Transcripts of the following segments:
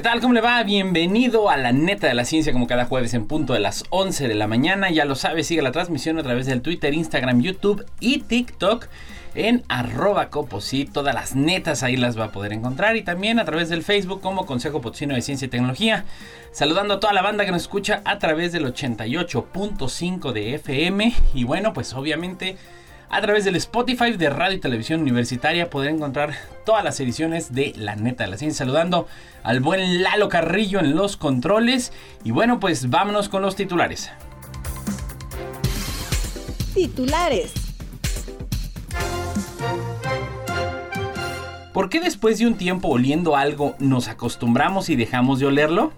¿Qué tal? ¿Cómo le va? Bienvenido a la neta de la ciencia como cada jueves en punto de las 11 de la mañana. Ya lo sabe, sigue la transmisión a través del Twitter, Instagram, YouTube y TikTok en arroba coposí. Todas las netas ahí las va a poder encontrar y también a través del Facebook como Consejo Potosino de Ciencia y Tecnología. Saludando a toda la banda que nos escucha a través del 88.5 de FM y bueno, pues obviamente a través del Spotify de Radio y Televisión Universitaria poder encontrar todas las ediciones de La Neta de la Ciencia. Saludando al buen Lalo Carrillo en los controles. Y bueno, pues vámonos con los titulares. Titulares. ¿Por qué después de un tiempo oliendo algo nos acostumbramos y dejamos de olerlo?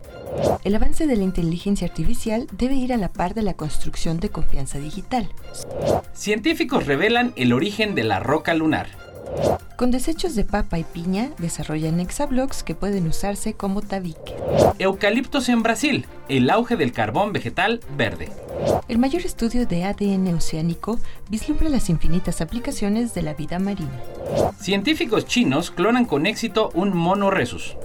El avance de la inteligencia artificial debe ir a la par de la construcción de confianza digital. Científicos revelan el origen de la roca lunar. Con desechos de papa y piña desarrollan hexablocks que pueden usarse como tabique. Eucaliptos en Brasil, el auge del carbón vegetal verde. El mayor estudio de ADN oceánico vislumbra las infinitas aplicaciones de la vida marina. Científicos chinos clonan con éxito un mono resus.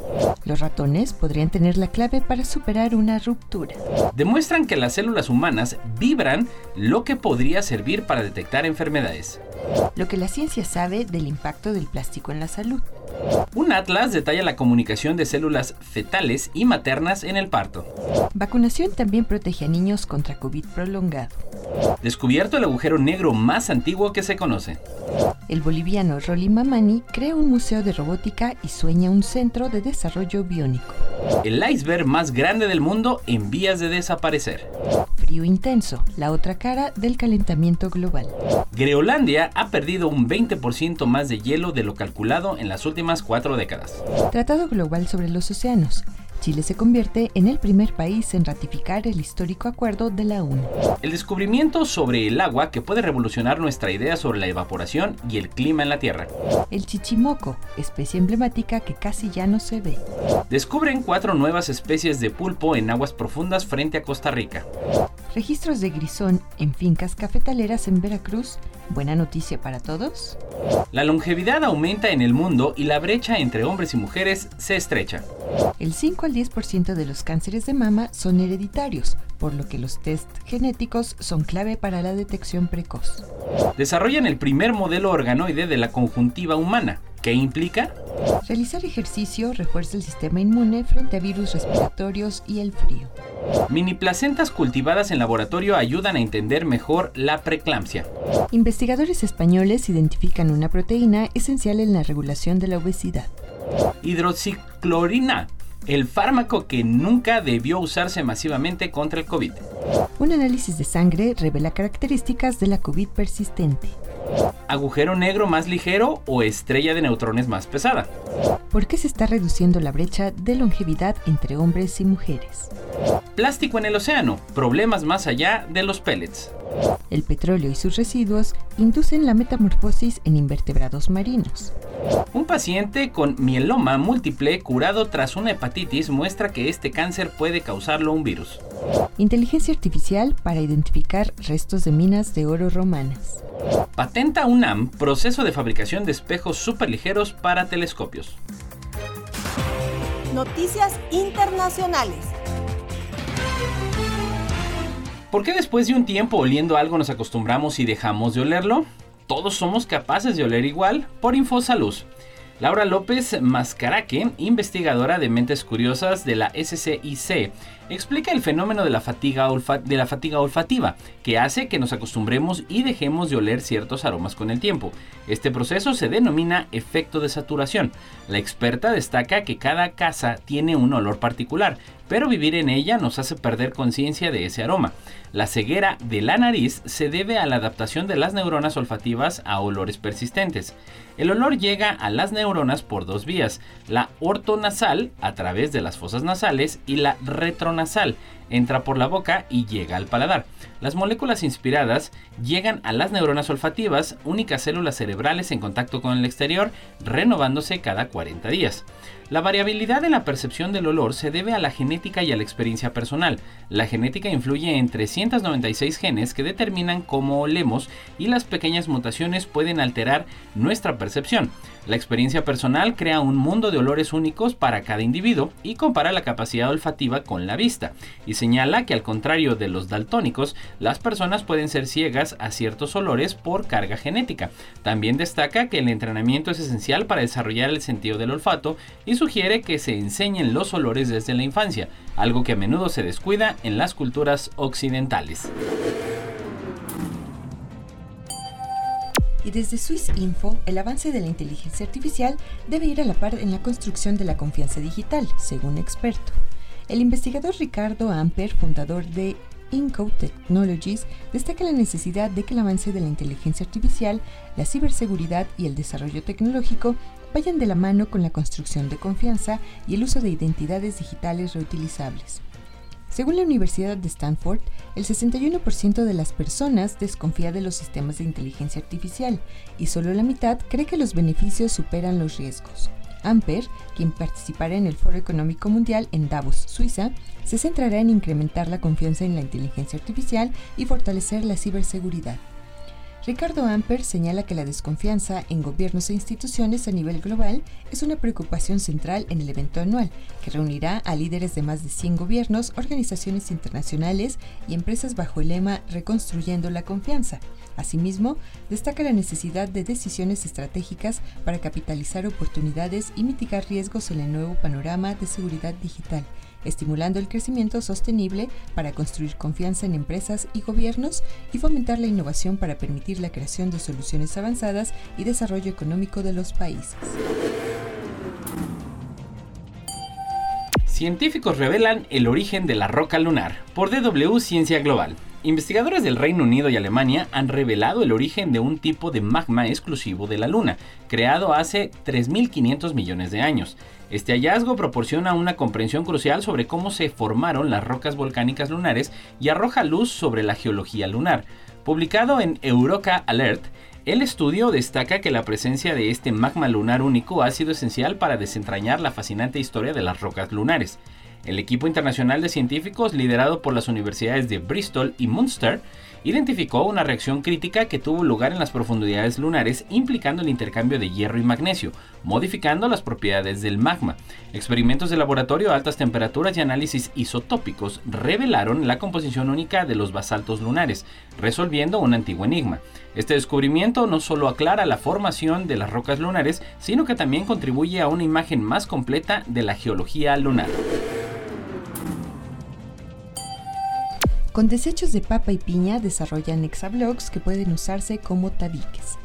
Los ratones podrían tener la clave para superar una ruptura. Demuestran que las células humanas vibran lo que podría servir para detectar enfermedades. Lo que la ciencia sabe del impacto del plástico en la salud. Un atlas detalla la comunicación de células fetales y maternas en el parto. Vacunación también protege a niños contra COVID prolongado. Descubierto el agujero negro más antiguo que se conoce. El boliviano Rolly Mamani crea un museo de robótica y sueña un centro de desarrollo biónico. El iceberg más grande del mundo en vías de desaparecer. Frío intenso, la otra cara del calentamiento global. Groenlandia ha perdido un 20% más de hielo de lo calculado en las últimas cuatro décadas. Tratado global sobre los océanos. Chile se convierte en el primer país en ratificar el histórico acuerdo de la ONU. El descubrimiento sobre el agua que puede revolucionar nuestra idea sobre la evaporación y el clima en la Tierra. El chichimoco, especie emblemática que casi ya no se ve. Descubren cuatro nuevas especies de pulpo en aguas profundas frente a Costa Rica. Registros de grisón en fincas cafetaleras en Veracruz. ¿Buena noticia para todos? La longevidad aumenta en el mundo y la brecha entre hombres y mujeres se estrecha. El 5 al 10% de los cánceres de mama son hereditarios, por lo que los test genéticos son clave para la detección precoz. Desarrollan el primer modelo organoide de la conjuntiva humana. ¿Qué implica? Realizar ejercicio refuerza el sistema inmune frente a virus respiratorios y el frío. Mini placentas cultivadas en laboratorio ayudan a entender mejor la preeclampsia. Investigadores españoles identifican una proteína esencial en la regulación de la obesidad. Hidroxiclorina, el fármaco que nunca debió usarse masivamente contra el COVID. Un análisis de sangre revela características de la COVID persistente. ¿Agujero negro más ligero o estrella de neutrones más pesada? ¿Por qué se está reduciendo la brecha de longevidad entre hombres y mujeres? Plástico en el océano, problemas más allá de los pellets. El petróleo y sus residuos inducen la metamorfosis en invertebrados marinos. Un paciente con mieloma múltiple curado tras una hepatitis muestra que este cáncer puede causarlo un virus. Inteligencia artificial para identificar restos de minas de oro romanas. Patenta UNAM proceso de fabricación de espejos superligeros para telescopios. Noticias internacionales. ¿Por qué después de un tiempo oliendo algo nos acostumbramos y dejamos de olerlo? Todos somos capaces de oler igual por Infosalud. Laura López Mascaraque, investigadora de Mentes Curiosas de la SCIC, explica el fenómeno de la, fatiga olfativa, que hace que nos acostumbremos y dejemos de oler ciertos aromas con el tiempo. Este proceso se denomina efecto de saturación. La experta destaca que cada casa tiene un olor particular, pero vivir en ella nos hace perder conciencia de ese aroma. La ceguera de la nariz se debe a la adaptación de las neuronas olfativas a olores persistentes. El olor llega a las neuronas por dos vías, la ortonasal a través de las fosas nasales y la retronasal, nasal entra por la boca y llega al paladar. Las moléculas inspiradas llegan a las neuronas olfativas, únicas células cerebrales en contacto con el exterior, renovándose cada 40 días. La variabilidad en la percepción del olor se debe a la genética y a la experiencia personal. La genética influye en 396 genes que determinan cómo olemos y las pequeñas mutaciones pueden alterar nuestra percepción. La experiencia personal crea un mundo de olores únicos para cada individuo y compara la capacidad olfativa con la vista, señala que al contrario de los daltónicos, las personas pueden ser ciegas a ciertos olores por carga genética. También destaca que el entrenamiento es esencial para desarrollar el sentido del olfato y sugiere que se enseñen los olores desde la infancia, algo que a menudo se descuida en las culturas occidentales. Y desde Swiss Info, el avance de la inteligencia artificial debe ir a la par en la construcción de la confianza digital, según experto. El investigador Ricardo Amper, fundador de Incode Technologies, destaca la necesidad de que el avance de la inteligencia artificial, la ciberseguridad y el desarrollo tecnológico vayan de la mano con la construcción de confianza y el uso de identidades digitales reutilizables. Según la Universidad de Stanford, el 61% de las personas desconfía de los sistemas de inteligencia artificial y solo la mitad cree que los beneficios superan los riesgos. Amper, quien participará en el Foro Económico Mundial en Davos, Suiza, se centrará en incrementar la confianza en la inteligencia artificial y fortalecer la ciberseguridad. Ricardo Amper señala que la desconfianza en gobiernos e instituciones a nivel global es una preocupación central en el evento anual, que reunirá a líderes de más de 100 gobiernos, organizaciones internacionales y empresas bajo el lema Reconstruyendo la confianza. Asimismo, destaca la necesidad de decisiones estratégicas para capitalizar oportunidades y mitigar riesgos en el nuevo panorama de seguridad digital estimulando el crecimiento sostenible para construir confianza en empresas y gobiernos y fomentar la innovación para permitir la creación de soluciones avanzadas y desarrollo económico de los países. Científicos revelan el origen de la roca lunar por DW Ciencia Global. Investigadores del Reino Unido y Alemania han revelado el origen de un tipo de magma exclusivo de la Luna, creado hace 3.500 millones de años. Este hallazgo proporciona una comprensión crucial sobre cómo se formaron las rocas volcánicas lunares y arroja luz sobre la geología lunar. Publicado en Euroca Alert, el estudio destaca que la presencia de este magma lunar único ha sido esencial para desentrañar la fascinante historia de las rocas lunares. El equipo internacional de científicos, liderado por las universidades de Bristol y Munster, identificó una reacción crítica que tuvo lugar en las profundidades lunares implicando el intercambio de hierro y magnesio, modificando las propiedades del magma. Experimentos de laboratorio a altas temperaturas y análisis isotópicos revelaron la composición única de los basaltos lunares, resolviendo un antiguo enigma. Este descubrimiento no solo aclara la formación de las rocas lunares, sino que también contribuye a una imagen más completa de la geología lunar. Con desechos de papa y piña desarrollan hexablocks que pueden usarse como tabiques.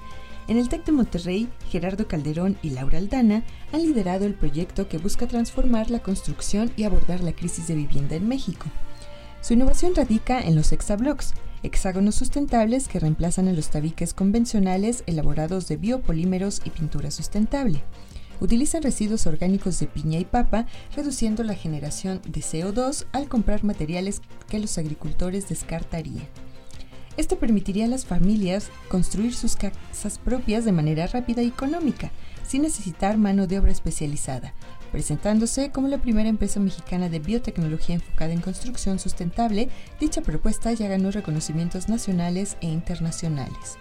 En el TEC de Monterrey, Gerardo Calderón y Laura Aldana han liderado el proyecto que busca transformar la construcción y abordar la crisis de vivienda en México. Su innovación radica en los hexablocks, hexágonos sustentables que reemplazan a los tabiques convencionales elaborados de biopolímeros y pintura sustentable utilizan residuos orgánicos de piña y papa, reduciendo la generación de CO2 al comprar materiales que los agricultores descartarían. Esto permitiría a las familias construir sus casas propias de manera rápida y económica, sin necesitar mano de obra especializada, presentándose como la primera empresa mexicana de biotecnología enfocada en construcción sustentable, dicha propuesta ya ganó reconocimientos nacionales e internacionales.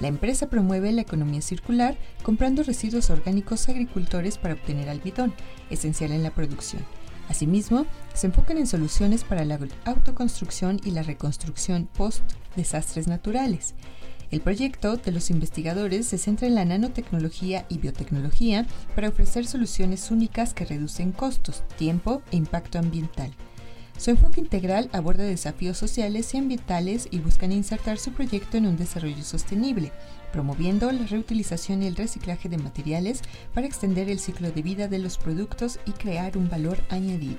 La empresa promueve la economía circular comprando residuos orgánicos agricultores para obtener almidón, esencial en la producción. Asimismo, se enfocan en soluciones para la autoconstrucción y la reconstrucción post-desastres naturales. El proyecto de los investigadores se centra en la nanotecnología y biotecnología para ofrecer soluciones únicas que reducen costos, tiempo e impacto ambiental. Su enfoque integral aborda desafíos sociales y ambientales y buscan insertar su proyecto en un desarrollo sostenible, promoviendo la reutilización y el reciclaje de materiales para extender el ciclo de vida de los productos y crear un valor añadido.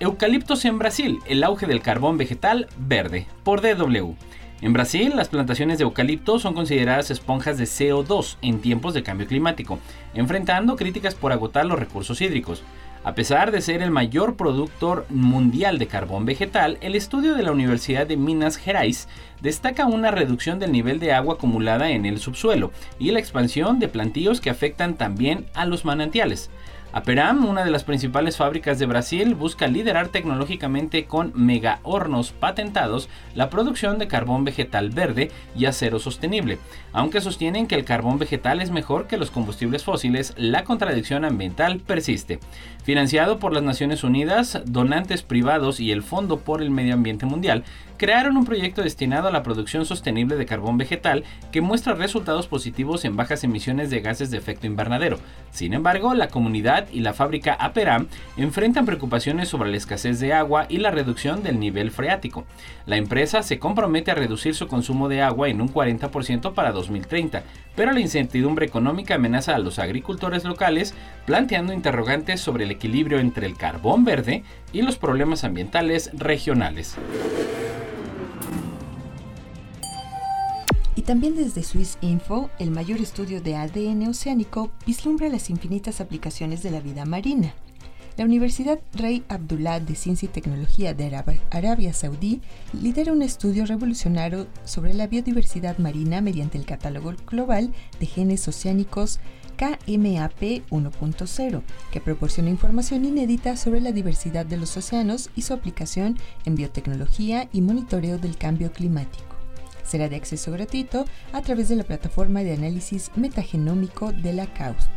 Eucaliptos en Brasil, el auge del carbón vegetal verde, por DW. En Brasil, las plantaciones de eucalipto son consideradas esponjas de CO2 en tiempos de cambio climático, enfrentando críticas por agotar los recursos hídricos. A pesar de ser el mayor productor mundial de carbón vegetal, el estudio de la Universidad de Minas Gerais destaca una reducción del nivel de agua acumulada en el subsuelo y la expansión de plantíos que afectan también a los manantiales. Aperam, una de las principales fábricas de Brasil, busca liderar tecnológicamente con mega hornos patentados la producción de carbón vegetal verde y acero sostenible. Aunque sostienen que el carbón vegetal es mejor que los combustibles fósiles, la contradicción ambiental persiste. Financiado por las Naciones Unidas, donantes privados y el Fondo por el Medio Ambiente Mundial, crearon un proyecto destinado a la producción sostenible de carbón vegetal que muestra resultados positivos en bajas emisiones de gases de efecto invernadero. Sin embargo, la comunidad y la fábrica Aperam enfrentan preocupaciones sobre la escasez de agua y la reducción del nivel freático. La empresa se compromete a reducir su consumo de agua en un 40% para 2030, pero la incertidumbre económica amenaza a los agricultores locales, planteando interrogantes sobre el equilibrio entre el carbón verde y los problemas ambientales regionales. Y también desde Swiss Info, el mayor estudio de ADN oceánico vislumbra las infinitas aplicaciones de la vida marina. La Universidad Rey Abdullah de Ciencia y Tecnología de Arabia Saudí lidera un estudio revolucionario sobre la biodiversidad marina mediante el catálogo global de genes oceánicos KMAP 1.0, que proporciona información inédita sobre la diversidad de los océanos y su aplicación en biotecnología y monitoreo del cambio climático será de acceso gratuito a través de la plataforma de análisis metagenómico de la CAUST.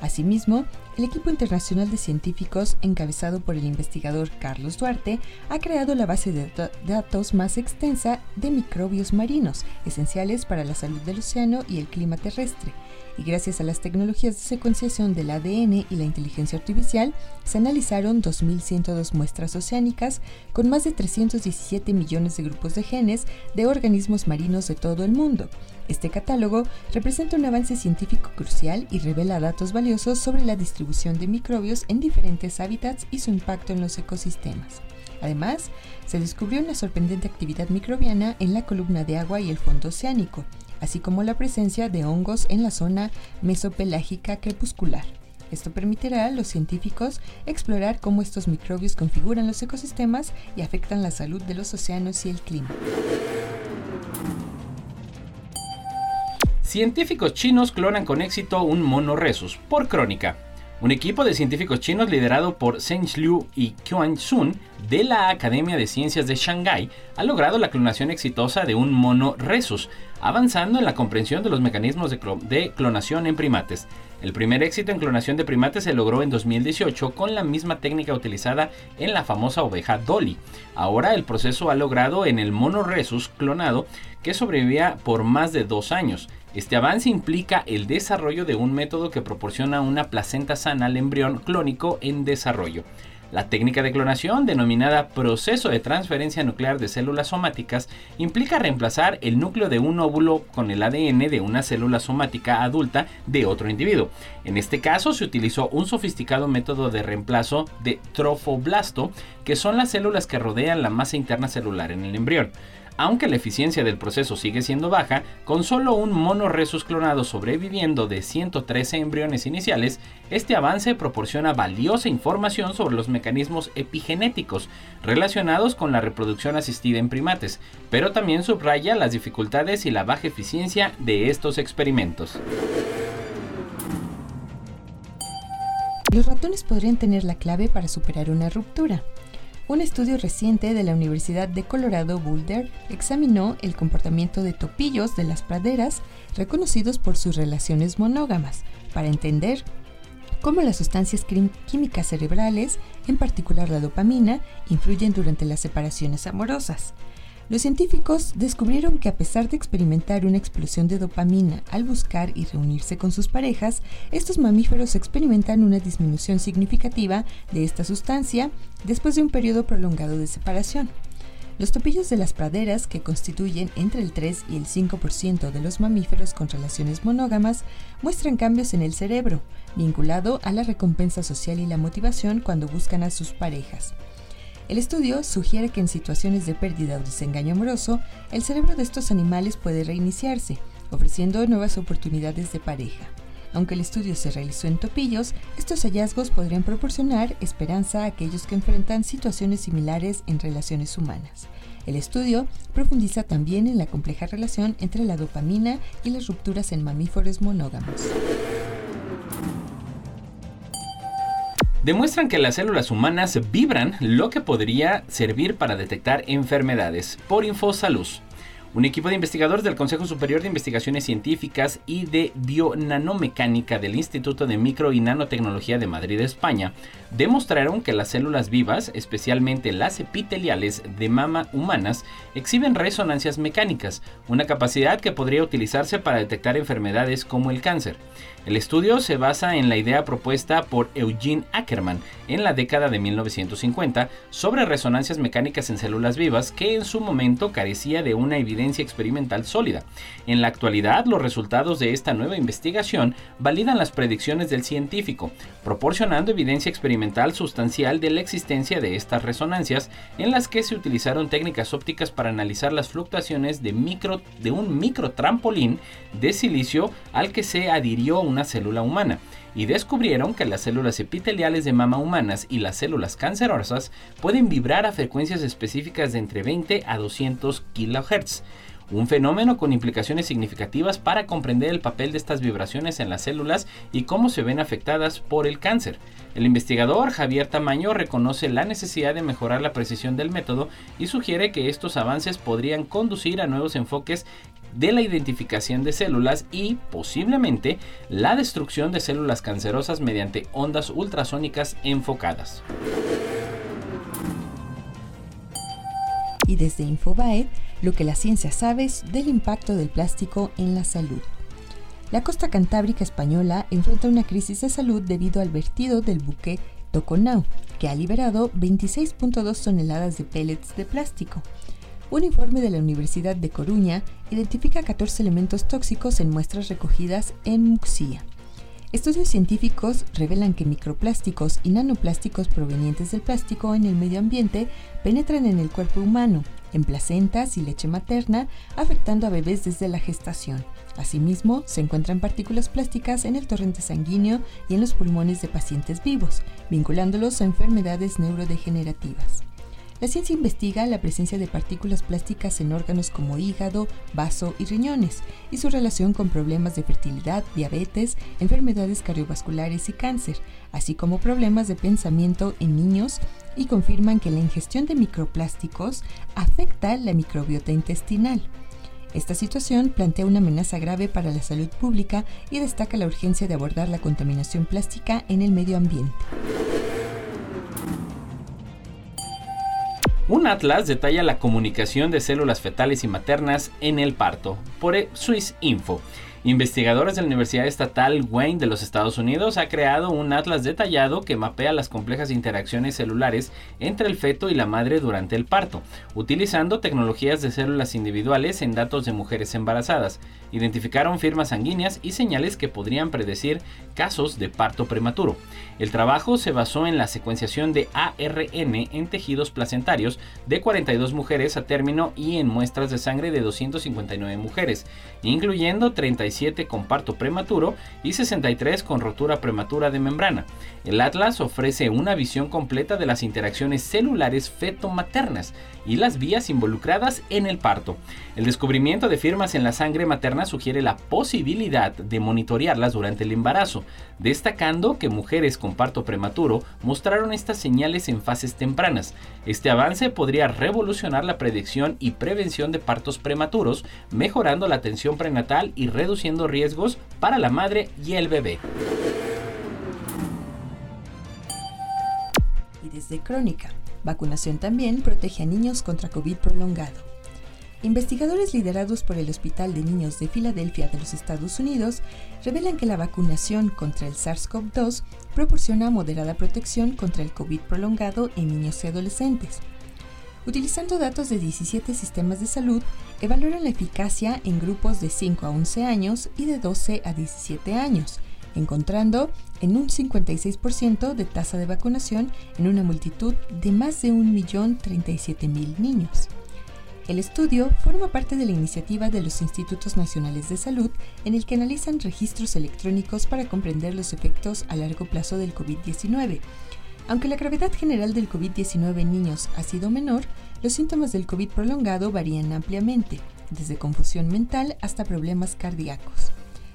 Asimismo, el equipo internacional de científicos, encabezado por el investigador Carlos Duarte, ha creado la base de datos más extensa de microbios marinos, esenciales para la salud del océano y el clima terrestre, y gracias a las tecnologías de secuenciación del ADN y la inteligencia artificial, se analizaron 2.102 muestras oceánicas con más de 317 millones de grupos de genes de organismos marinos de todo el mundo. Este catálogo representa un avance científico crucial y revela datos valiosos sobre la distribución de microbios en diferentes hábitats y su impacto en los ecosistemas. Además, se descubrió una sorprendente actividad microbiana en la columna de agua y el fondo oceánico, así como la presencia de hongos en la zona mesopelágica crepuscular. Esto permitirá a los científicos explorar cómo estos microbios configuran los ecosistemas y afectan la salud de los océanos y el clima. Científicos chinos clonan con éxito un mono resus, por crónica. Un equipo de científicos chinos liderado por Zheng Liu y Quan Sun de la Academia de Ciencias de Shanghái ha logrado la clonación exitosa de un mono rhesus, avanzando en la comprensión de los mecanismos de, clonación en primates. El primer éxito en clonación de primates se logró en 2018 con la misma técnica utilizada en la famosa oveja Dolly. Ahora el proceso ha logrado en el mono rhesus clonado que sobrevivía por más de dos años. Este avance implica el desarrollo de un método que proporciona una placenta sana al embrión clónico en desarrollo. La técnica de clonación, denominada proceso de transferencia nuclear de células somáticas, implica reemplazar el núcleo de un óvulo con el ADN de una célula somática adulta de otro individuo. En este caso se utilizó un sofisticado método de reemplazo de trofoblasto, que son las células que rodean la masa interna celular en el embrión. Aunque la eficiencia del proceso sigue siendo baja, con solo un mono resus clonado sobreviviendo de 113 embriones iniciales, este avance proporciona valiosa información sobre los mecanismos epigenéticos relacionados con la reproducción asistida en primates, pero también subraya las dificultades y la baja eficiencia de estos experimentos. Los ratones podrían tener la clave para superar una ruptura. Un estudio reciente de la Universidad de Colorado Boulder examinó el comportamiento de topillos de las praderas reconocidos por sus relaciones monógamas para entender cómo las sustancias químicas cerebrales, en particular la dopamina, influyen durante las separaciones amorosas. Los científicos descubrieron que a pesar de experimentar una explosión de dopamina al buscar y reunirse con sus parejas, estos mamíferos experimentan una disminución significativa de esta sustancia después de un periodo prolongado de separación. Los topillos de las praderas, que constituyen entre el 3 y el 5% de los mamíferos con relaciones monógamas, muestran cambios en el cerebro, vinculado a la recompensa social y la motivación cuando buscan a sus parejas. El estudio sugiere que en situaciones de pérdida o desengaño amoroso, el cerebro de estos animales puede reiniciarse, ofreciendo nuevas oportunidades de pareja. Aunque el estudio se realizó en topillos, estos hallazgos podrían proporcionar esperanza a aquellos que enfrentan situaciones similares en relaciones humanas. El estudio profundiza también en la compleja relación entre la dopamina y las rupturas en mamíferos monógamos. Demuestran que las células humanas vibran, lo que podría servir para detectar enfermedades. Por Infosalud. Un equipo de investigadores del Consejo Superior de Investigaciones Científicas y de Bionanomecánica del Instituto de Micro y Nanotecnología de Madrid, España, demostraron que las células vivas, especialmente las epiteliales de mama humanas, exhiben resonancias mecánicas, una capacidad que podría utilizarse para detectar enfermedades como el cáncer. El estudio se basa en la idea propuesta por Eugene Ackerman en la década de 1950 sobre resonancias mecánicas en células vivas que en su momento carecía de una evidencia experimental sólida. En la actualidad, los resultados de esta nueva investigación validan las predicciones del científico, proporcionando evidencia experimental sustancial de la existencia de estas resonancias en las que se utilizaron técnicas ópticas para analizar las fluctuaciones de, micro, de un microtrampolín de silicio al que se adhirió un una célula humana y descubrieron que las células epiteliales de mama humanas y las células cancerosas pueden vibrar a frecuencias específicas de entre 20 a 200 kHz. Un fenómeno con implicaciones significativas para comprender el papel de estas vibraciones en las células y cómo se ven afectadas por el cáncer. El investigador Javier Tamaño reconoce la necesidad de mejorar la precisión del método y sugiere que estos avances podrían conducir a nuevos enfoques de la identificación de células y posiblemente la destrucción de células cancerosas mediante ondas ultrasónicas enfocadas. Y desde Infobae, lo que la ciencia sabe del impacto del plástico en la salud. La costa cantábrica española enfrenta una crisis de salud debido al vertido del buque Toconau, que ha liberado 26.2 toneladas de pellets de plástico. Un informe de la Universidad de Coruña identifica 14 elementos tóxicos en muestras recogidas en Muxía. Estudios científicos revelan que microplásticos y nanoplásticos provenientes del plástico en el medio ambiente penetran en el cuerpo humano, en placentas y leche materna, afectando a bebés desde la gestación. Asimismo, se encuentran partículas plásticas en el torrente sanguíneo y en los pulmones de pacientes vivos, vinculándolos a enfermedades neurodegenerativas. La ciencia investiga la presencia de partículas plásticas en órganos como hígado, vaso y riñones y su relación con problemas de fertilidad, diabetes, enfermedades cardiovasculares y cáncer, así como problemas de pensamiento en niños y confirman que la ingestión de microplásticos afecta la microbiota intestinal. Esta situación plantea una amenaza grave para la salud pública y destaca la urgencia de abordar la contaminación plástica en el medio ambiente. Un atlas detalla la comunicación de células fetales y maternas en el parto por Swiss Info. Investigadores de la Universidad Estatal Wayne de los Estados Unidos ha creado un atlas detallado que mapea las complejas interacciones celulares entre el feto y la madre durante el parto, utilizando tecnologías de células individuales en datos de mujeres embarazadas. Identificaron firmas sanguíneas y señales que podrían predecir casos de parto prematuro. El trabajo se basó en la secuenciación de ARN en tejidos placentarios de 42 mujeres a término y en muestras de sangre de 259 mujeres, incluyendo 37 con parto prematuro y 63 con rotura prematura de membrana. El atlas ofrece una visión completa de las interacciones celulares feto-maternas y las vías involucradas en el parto. El descubrimiento de firmas en la sangre materna sugiere la posibilidad de monitorearlas durante el embarazo, destacando que mujeres con parto prematuro mostraron estas señales en fases tempranas. Este avance podría revolucionar la predicción y prevención de partos prematuros, mejorando la atención prenatal y reduciendo riesgos para la madre y el bebé. Y desde Crónica, vacunación también protege a niños contra COVID prolongado. Investigadores liderados por el Hospital de Niños de Filadelfia de los Estados Unidos revelan que la vacunación contra el SARS-CoV-2 proporciona moderada protección contra el COVID prolongado en niños y adolescentes. Utilizando datos de 17 sistemas de salud, evaluaron la eficacia en grupos de 5 a 11 años y de 12 a 17 años, encontrando en un 56% de tasa de vacunación en una multitud de más de 1.037.000 niños. El estudio forma parte de la iniciativa de los Institutos Nacionales de Salud en el que analizan registros electrónicos para comprender los efectos a largo plazo del COVID-19. Aunque la gravedad general del COVID-19 en niños ha sido menor, los síntomas del COVID prolongado varían ampliamente, desde confusión mental hasta problemas cardíacos.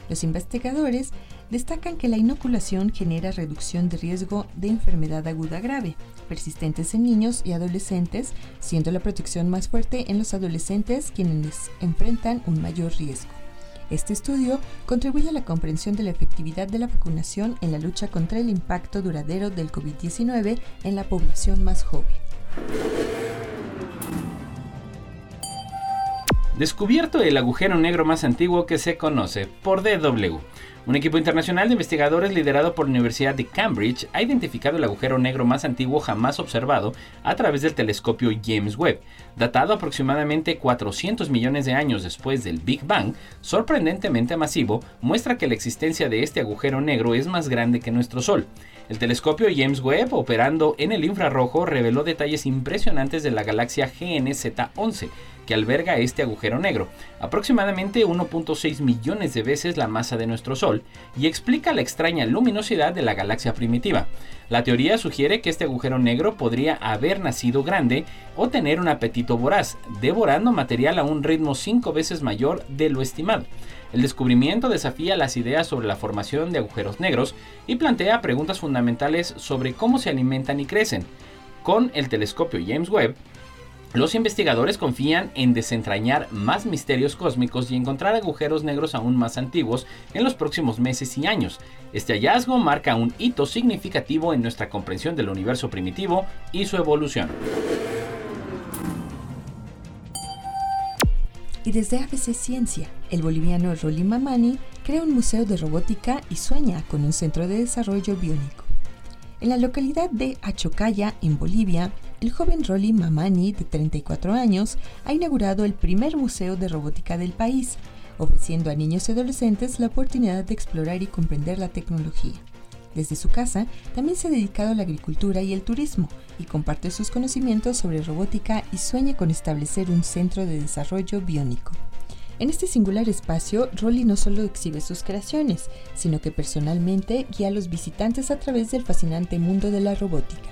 Los investigadores destacan que la inoculación genera reducción de riesgo de enfermedad aguda grave, persistentes en niños y adolescentes, siendo la protección más fuerte en los adolescentes quienes enfrentan un mayor riesgo. Este estudio contribuye a la comprensión de la efectividad de la vacunación en la lucha contra el impacto duradero del COVID-19 en la población más joven. Descubierto el agujero negro más antiguo que se conoce por DW. Un equipo internacional de investigadores liderado por la Universidad de Cambridge ha identificado el agujero negro más antiguo jamás observado a través del telescopio James Webb. Datado aproximadamente 400 millones de años después del Big Bang, sorprendentemente masivo, muestra que la existencia de este agujero negro es más grande que nuestro Sol. El telescopio James Webb, operando en el infrarrojo, reveló detalles impresionantes de la galaxia GNZ11, que alberga este agujero negro, aproximadamente 1.6 millones de veces la masa de nuestro Sol, y explica la extraña luminosidad de la galaxia primitiva. La teoría sugiere que este agujero negro podría haber nacido grande o tener un apetito voraz, devorando material a un ritmo cinco veces mayor de lo estimado. El descubrimiento desafía las ideas sobre la formación de agujeros negros y plantea preguntas fundamentales sobre cómo se alimentan y crecen. Con el telescopio James Webb, los investigadores confían en desentrañar más misterios cósmicos y encontrar agujeros negros aún más antiguos en los próximos meses y años. Este hallazgo marca un hito significativo en nuestra comprensión del universo primitivo y su evolución. Y desde ABC Ciencia, el boliviano Rolly Mamani crea un museo de robótica y sueña con un centro de desarrollo biónico. En la localidad de Achocaya, en Bolivia, el joven Rolly Mamani, de 34 años, ha inaugurado el primer museo de robótica del país, ofreciendo a niños y adolescentes la oportunidad de explorar y comprender la tecnología. Desde su casa, también se ha dedicado a la agricultura y el turismo y comparte sus conocimientos sobre robótica y sueña con establecer un centro de desarrollo biónico. En este singular espacio, Rolly no solo exhibe sus creaciones, sino que personalmente guía a los visitantes a través del fascinante mundo de la robótica.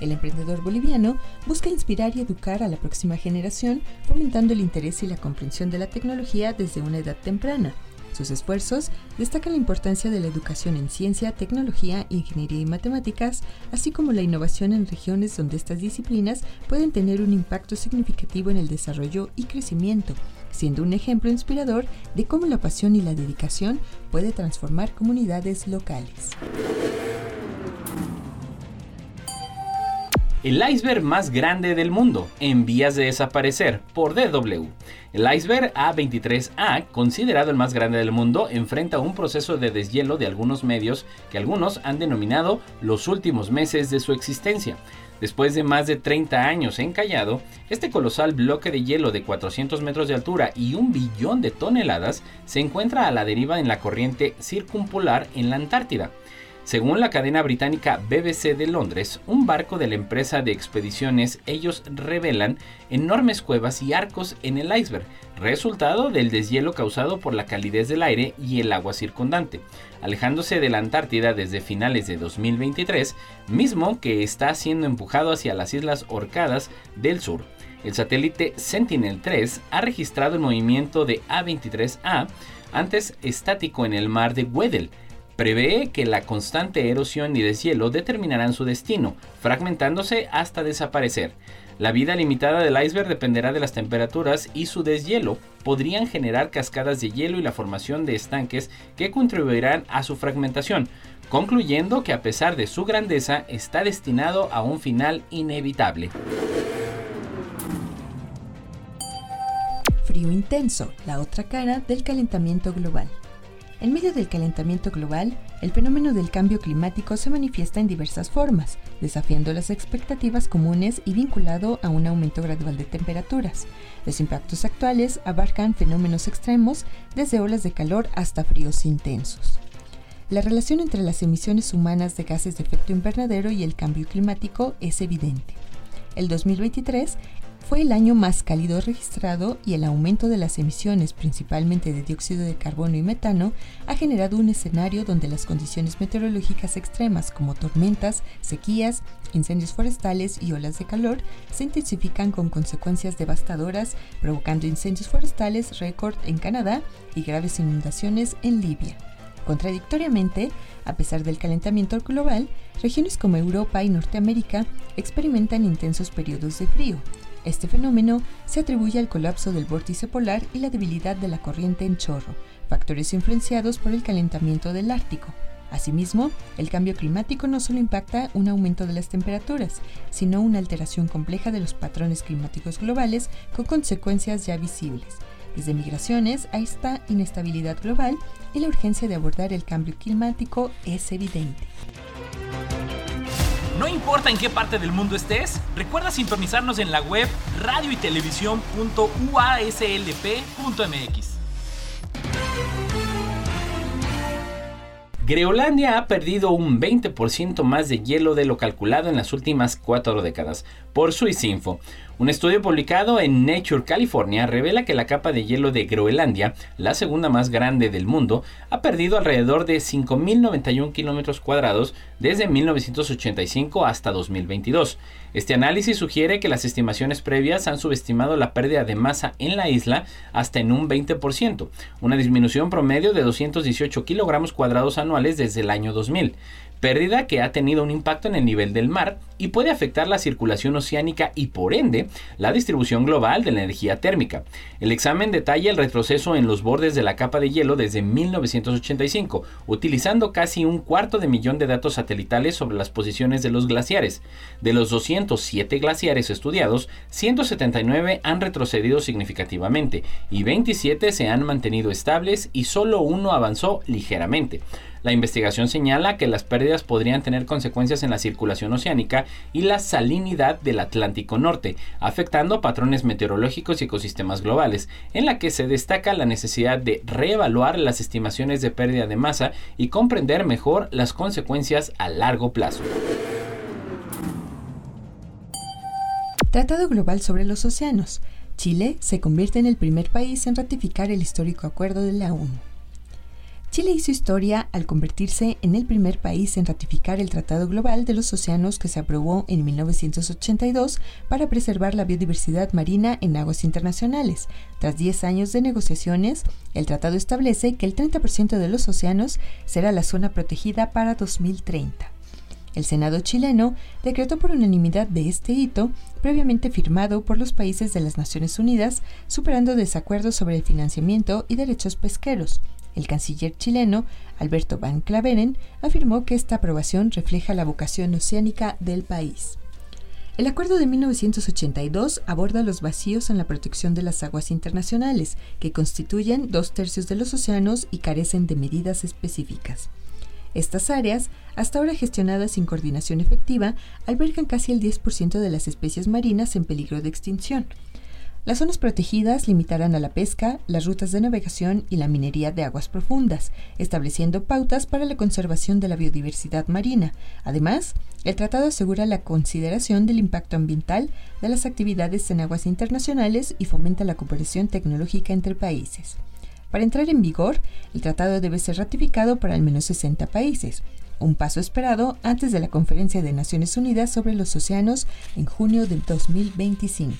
El emprendedor boliviano busca inspirar y educar a la próxima generación, fomentando el interés y la comprensión de la tecnología desde una edad temprana, sus esfuerzos destacan la importancia de la educación en ciencia, tecnología, ingeniería y matemáticas, así como la innovación en regiones donde estas disciplinas pueden tener un impacto significativo en el desarrollo y crecimiento, siendo un ejemplo inspirador de cómo la pasión y la dedicación puede transformar comunidades locales. El iceberg más grande del mundo, en vías de desaparecer, por DW. El iceberg A23A, considerado el más grande del mundo, enfrenta un proceso de deshielo de algunos medios que algunos han denominado los últimos meses de su existencia. Después de más de 30 años encallado, este colosal bloque de hielo de 400 metros de altura y un billón de toneladas se encuentra a la deriva en la corriente circumpolar en la Antártida. Según la cadena británica BBC de Londres, un barco de la empresa de expediciones ellos revelan enormes cuevas y arcos en el iceberg, resultado del deshielo causado por la calidez del aire y el agua circundante, alejándose de la Antártida desde finales de 2023, mismo que está siendo empujado hacia las Islas Orcadas del Sur. El satélite Sentinel-3 ha registrado el movimiento de A23A, antes estático en el mar de Weddell, prevé que la constante erosión y deshielo determinarán su destino, fragmentándose hasta desaparecer. La vida limitada del iceberg dependerá de las temperaturas y su deshielo podrían generar cascadas de hielo y la formación de estanques que contribuirán a su fragmentación, concluyendo que a pesar de su grandeza está destinado a un final inevitable. Frío intenso, la otra cara del calentamiento global. En medio del calentamiento global, el fenómeno del cambio climático se manifiesta en diversas formas, desafiando las expectativas comunes y vinculado a un aumento gradual de temperaturas. Los impactos actuales abarcan fenómenos extremos desde olas de calor hasta fríos intensos. la relación entre las emisiones humanas de gases de efecto invernadero y el cambio climático es evidente. El 2023 fue el año más cálido registrado y el aumento de las emisiones, principalmente de dióxido de carbono y metano, ha generado un escenario donde las condiciones meteorológicas extremas como tormentas, sequías, incendios forestales y olas de calor se intensifican con consecuencias devastadoras, provocando incendios forestales récord en Canadá y graves inundaciones en Libia. Contradictoriamente, a pesar del calentamiento global, regiones como Europa y Norteamérica experimentan intensos periodos de frío, este fenómeno se atribuye al colapso del vórtice polar y la debilidad de la corriente en chorro, factores influenciados por el calentamiento del Ártico. Asimismo, el cambio climático no solo impacta un aumento de las temperaturas, sino una alteración compleja de los patrones climáticos globales con consecuencias ya visibles, desde migraciones a esta inestabilidad global y la urgencia de abordar el cambio climático es evidente. No importa en qué parte del mundo estés, recuerda sintonizarnos en la web radio y Groenlandia ha perdido un 20% más de hielo de lo calculado en las últimas cuatro décadas, por Swissinfo, un estudio publicado en Nature California revela que la capa de hielo de Groenlandia, la segunda más grande del mundo, ha perdido alrededor de 5.091 kilómetros cuadrados desde 1985 hasta 2022. Este análisis sugiere que las estimaciones previas han subestimado la pérdida de masa en la isla hasta en un 20%, una disminución promedio de 218 kilogramos cuadrados anuales desde el año 2000 pérdida que ha tenido un impacto en el nivel del mar y puede afectar la circulación oceánica y por ende la distribución global de la energía térmica. El examen detalla el retroceso en los bordes de la capa de hielo desde 1985, utilizando casi un cuarto de millón de datos satelitales sobre las posiciones de los glaciares. De los 207 glaciares estudiados, 179 han retrocedido significativamente y 27 se han mantenido estables y solo uno avanzó ligeramente. La investigación señala que las pérdidas podrían tener consecuencias en la circulación oceánica y la salinidad del Atlántico Norte, afectando patrones meteorológicos y ecosistemas globales, en la que se destaca la necesidad de reevaluar las estimaciones de pérdida de masa y comprender mejor las consecuencias a largo plazo. Tratado Global sobre los Océanos. Chile se convierte en el primer país en ratificar el histórico acuerdo de la ONU. Chile hizo historia al convertirse en el primer país en ratificar el Tratado Global de los Océanos que se aprobó en 1982 para preservar la biodiversidad marina en aguas internacionales. Tras 10 años de negociaciones, el tratado establece que el 30% de los océanos será la zona protegida para 2030. El Senado chileno decretó por unanimidad de este hito, previamente firmado por los países de las Naciones Unidas, superando desacuerdos sobre el financiamiento y derechos pesqueros. El canciller chileno, Alberto Van Claveren, afirmó que esta aprobación refleja la vocación oceánica del país. El acuerdo de 1982 aborda los vacíos en la protección de las aguas internacionales, que constituyen dos tercios de los océanos y carecen de medidas específicas. Estas áreas, hasta ahora gestionadas sin coordinación efectiva, albergan casi el 10% de las especies marinas en peligro de extinción, las zonas protegidas limitarán a la pesca, las rutas de navegación y la minería de aguas profundas, estableciendo pautas para la conservación de la biodiversidad marina. Además, el tratado asegura la consideración del impacto ambiental de las actividades en aguas internacionales y fomenta la cooperación tecnológica entre países. Para entrar en vigor, el tratado debe ser ratificado por al menos 60 países, un paso esperado antes de la Conferencia de Naciones Unidas sobre los Océanos en junio del 2025.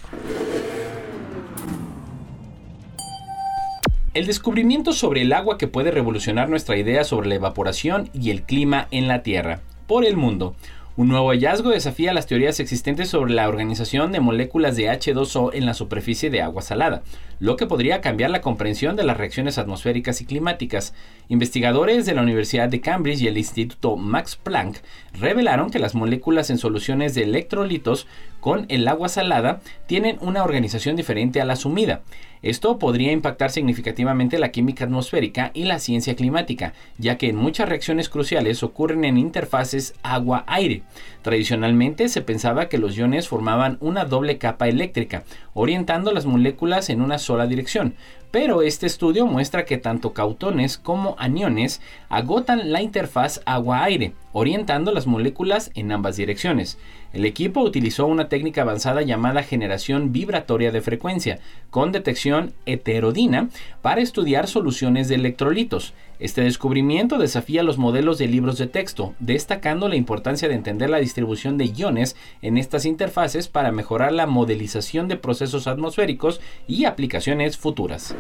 El descubrimiento sobre el agua que puede revolucionar nuestra idea sobre la evaporación y el clima en la Tierra, por el mundo. Un nuevo hallazgo desafía las teorías existentes sobre la organización de moléculas de H2O en la superficie de agua salada, lo que podría cambiar la comprensión de las reacciones atmosféricas y climáticas. Investigadores de la Universidad de Cambridge y el Instituto Max Planck revelaron que las moléculas en soluciones de electrolitos con el agua salada tienen una organización diferente a la sumida. Esto podría impactar significativamente la química atmosférica y la ciencia climática, ya que en muchas reacciones cruciales ocurren en interfaces agua-aire. Tradicionalmente se pensaba que los iones formaban una doble capa eléctrica, orientando las moléculas en una sola dirección, pero este estudio muestra que tanto cautones como aniones agotan la interfaz agua-aire, orientando las moléculas en ambas direcciones. El equipo utilizó una técnica avanzada llamada generación vibratoria de frecuencia, con detección heterodina, para estudiar soluciones de electrolitos. Este descubrimiento desafía los modelos de libros de texto, destacando la importancia de entender la distribución de iones en estas interfaces para mejorar la modelización de procesos atmosféricos y aplicaciones futuras.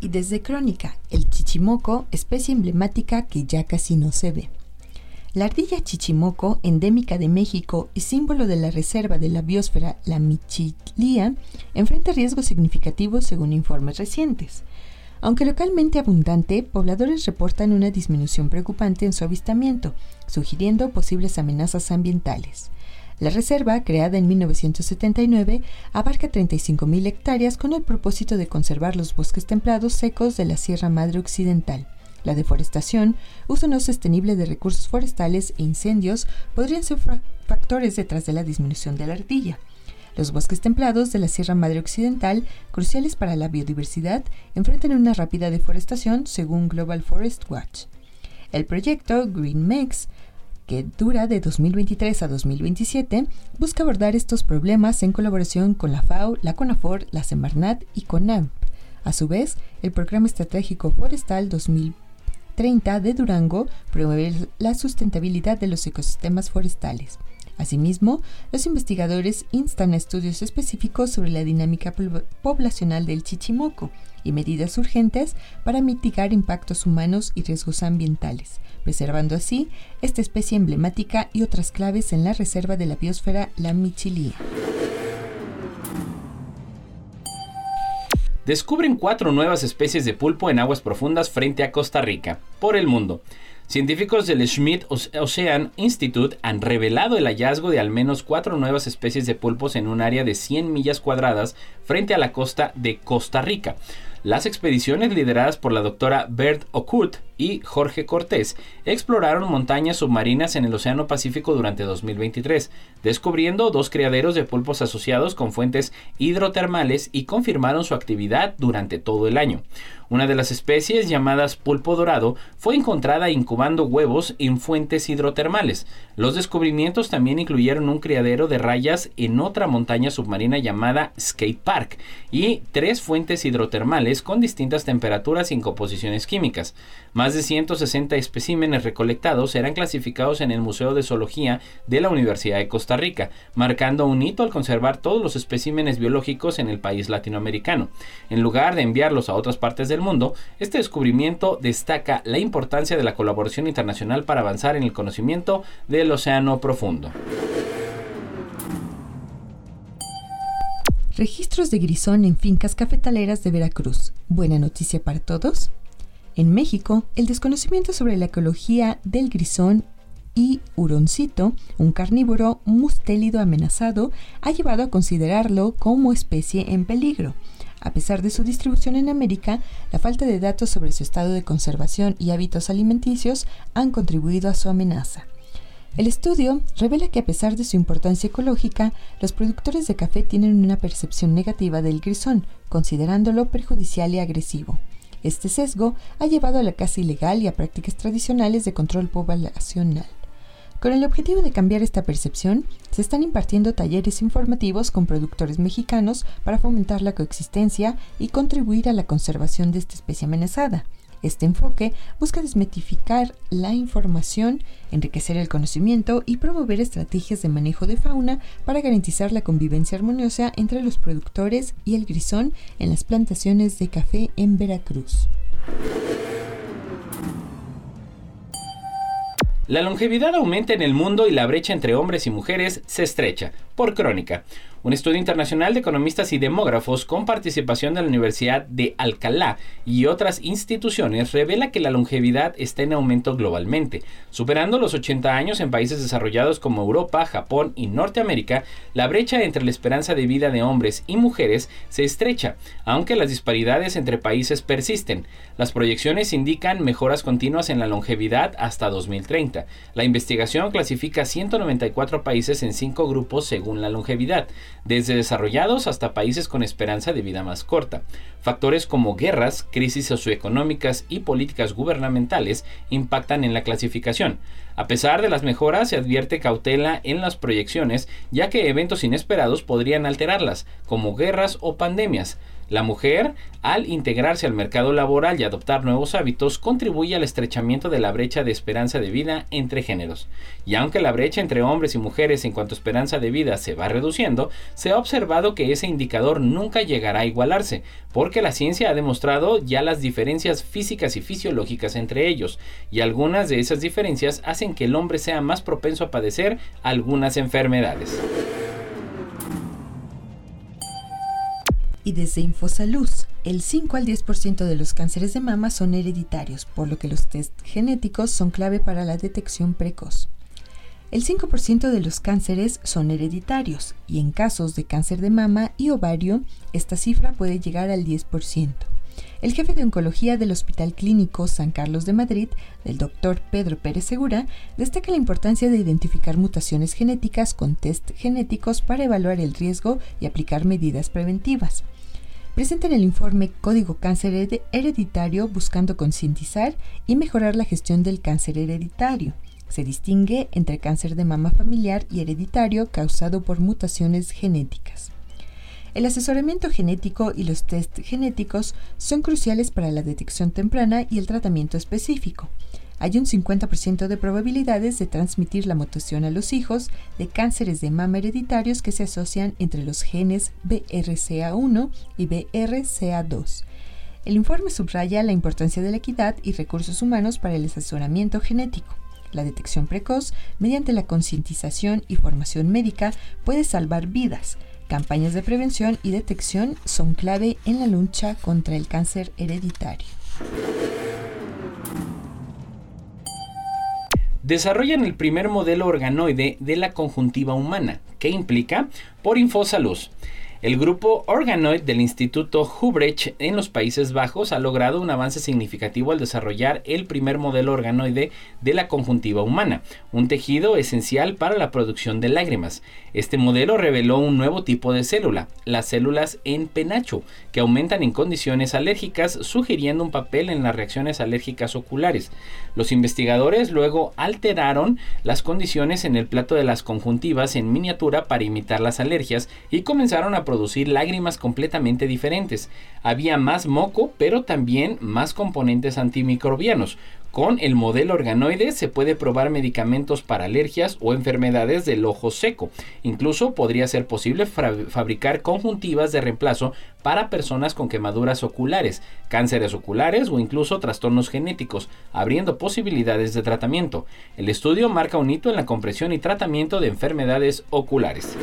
Y desde Crónica, el chichimoco, especie emblemática que ya casi no se ve. La ardilla chichimoco, endémica de México y símbolo de la reserva de la biosfera, la Michilía, enfrenta riesgos significativos según informes recientes. Aunque localmente abundante, pobladores reportan una disminución preocupante en su avistamiento, sugiriendo posibles amenazas ambientales. La reserva, creada en 1979, abarca 35.000 hectáreas con el propósito de conservar los bosques templados secos de la Sierra Madre Occidental. La deforestación, uso no sostenible de recursos forestales e incendios podrían ser factores detrás de la disminución de la ardilla. Los bosques templados de la Sierra Madre Occidental, cruciales para la biodiversidad, enfrentan una rápida deforestación según Global Forest Watch. El proyecto Green Mix, que dura de 2023 a 2027, busca abordar estos problemas en colaboración con la FAO, la CONAFOR, la Semarnat y CONAMP. A su vez, el Programa Estratégico Forestal 2020 30 de Durango promueve la sustentabilidad de los ecosistemas forestales. Asimismo, los investigadores instan a estudios específicos sobre la dinámica poblacional del chichimoco y medidas urgentes para mitigar impactos humanos y riesgos ambientales, preservando así esta especie emblemática y otras claves en la reserva de la biosfera La Michilía. descubren cuatro nuevas especies de pulpo en aguas profundas frente a Costa Rica, por el mundo. Científicos del Schmidt Ocean Institute han revelado el hallazgo de al menos cuatro nuevas especies de pulpos en un área de 100 millas cuadradas frente a la costa de Costa Rica. Las expediciones lideradas por la doctora Bert Okut y Jorge Cortés exploraron montañas submarinas en el Océano Pacífico durante 2023, descubriendo dos criaderos de pulpos asociados con fuentes hidrotermales y confirmaron su actividad durante todo el año. Una de las especies, llamadas pulpo dorado, fue encontrada incubando huevos en fuentes hidrotermales. Los descubrimientos también incluyeron un criadero de rayas en otra montaña submarina llamada Skate Park y tres fuentes hidrotermales con distintas temperaturas y composiciones químicas. Más de 160 especímenes recolectados serán clasificados en el Museo de Zoología de la Universidad de Costa Rica, marcando un hito al conservar todos los especímenes biológicos en el país latinoamericano. En lugar de enviarlos a otras partes del mundo, este descubrimiento destaca la importancia de la colaboración internacional para avanzar en el conocimiento del océano profundo. Registros de grisón en fincas cafetaleras de Veracruz. ¿Buena noticia para todos? En México, el desconocimiento sobre la ecología del grisón y huroncito, un carnívoro mustélido amenazado, ha llevado a considerarlo como especie en peligro. A pesar de su distribución en América, la falta de datos sobre su estado de conservación y hábitos alimenticios han contribuido a su amenaza. El estudio revela que a pesar de su importancia ecológica, los productores de café tienen una percepción negativa del grisón, considerándolo perjudicial y agresivo. Este sesgo ha llevado a la caza ilegal y a prácticas tradicionales de control poblacional. Con el objetivo de cambiar esta percepción, se están impartiendo talleres informativos con productores mexicanos para fomentar la coexistencia y contribuir a la conservación de esta especie amenazada. Este enfoque busca desmitificar la información, enriquecer el conocimiento y promover estrategias de manejo de fauna para garantizar la convivencia armoniosa entre los productores y el grisón en las plantaciones de café en Veracruz. La longevidad aumenta en el mundo y la brecha entre hombres y mujeres se estrecha. Por crónica. Un estudio internacional de economistas y demógrafos con participación de la Universidad de Alcalá y otras instituciones revela que la longevidad está en aumento globalmente. Superando los 80 años en países desarrollados como Europa, Japón y Norteamérica, la brecha entre la esperanza de vida de hombres y mujeres se estrecha, aunque las disparidades entre países persisten. Las proyecciones indican mejoras continuas en la longevidad hasta 2030. La investigación clasifica 194 países en cinco grupos según la longevidad, desde desarrollados hasta países con esperanza de vida más corta. Factores como guerras, crisis socioeconómicas y políticas gubernamentales impactan en la clasificación. A pesar de las mejoras, se advierte cautela en las proyecciones, ya que eventos inesperados podrían alterarlas, como guerras o pandemias. La mujer, al integrarse al mercado laboral y adoptar nuevos hábitos, contribuye al estrechamiento de la brecha de esperanza de vida entre géneros. Y aunque la brecha entre hombres y mujeres en cuanto a esperanza de vida se va reduciendo, se ha observado que ese indicador nunca llegará a igualarse, porque la ciencia ha demostrado ya las diferencias físicas y fisiológicas entre ellos, y algunas de esas diferencias hacen que el hombre sea más propenso a padecer algunas enfermedades. Y desde Infosaluz, el 5 al 10% de los cánceres de mama son hereditarios, por lo que los test genéticos son clave para la detección precoz. El 5% de los cánceres son hereditarios y en casos de cáncer de mama y ovario, esta cifra puede llegar al 10%. El jefe de oncología del Hospital Clínico San Carlos de Madrid, el doctor Pedro Pérez Segura, destaca la importancia de identificar mutaciones genéticas con test genéticos para evaluar el riesgo y aplicar medidas preventivas. Presenta en el informe Código Cáncer Hereditario buscando concientizar y mejorar la gestión del cáncer hereditario. Se distingue entre cáncer de mama familiar y hereditario causado por mutaciones genéticas. El asesoramiento genético y los test genéticos son cruciales para la detección temprana y el tratamiento específico. Hay un 50% de probabilidades de transmitir la mutación a los hijos de cánceres de mama hereditarios que se asocian entre los genes BRCA1 y BRCA2. El informe subraya la importancia de la equidad y recursos humanos para el asesoramiento genético. La detección precoz, mediante la concientización y formación médica, puede salvar vidas, Campañas de prevención y detección son clave en la lucha contra el cáncer hereditario. Desarrollan el primer modelo organoide de la conjuntiva humana, que implica por Infosalud. El grupo Organoid del Instituto Hubrecht en los Países Bajos ha logrado un avance significativo al desarrollar el primer modelo organoide de la conjuntiva humana, un tejido esencial para la producción de lágrimas. Este modelo reveló un nuevo tipo de célula, las células en penacho, que aumentan en condiciones alérgicas, sugiriendo un papel en las reacciones alérgicas oculares. Los investigadores luego alteraron las condiciones en el plato de las conjuntivas en miniatura para imitar las alergias y comenzaron a producir lágrimas completamente diferentes. Había más moco, pero también más componentes antimicrobianos. Con el modelo organoide se puede probar medicamentos para alergias o enfermedades del ojo seco. Incluso podría ser posible fabricar conjuntivas de reemplazo para personas con quemaduras oculares, cánceres oculares o incluso trastornos genéticos, abriendo posibilidades de tratamiento. El estudio marca un hito en la compresión y tratamiento de enfermedades oculares.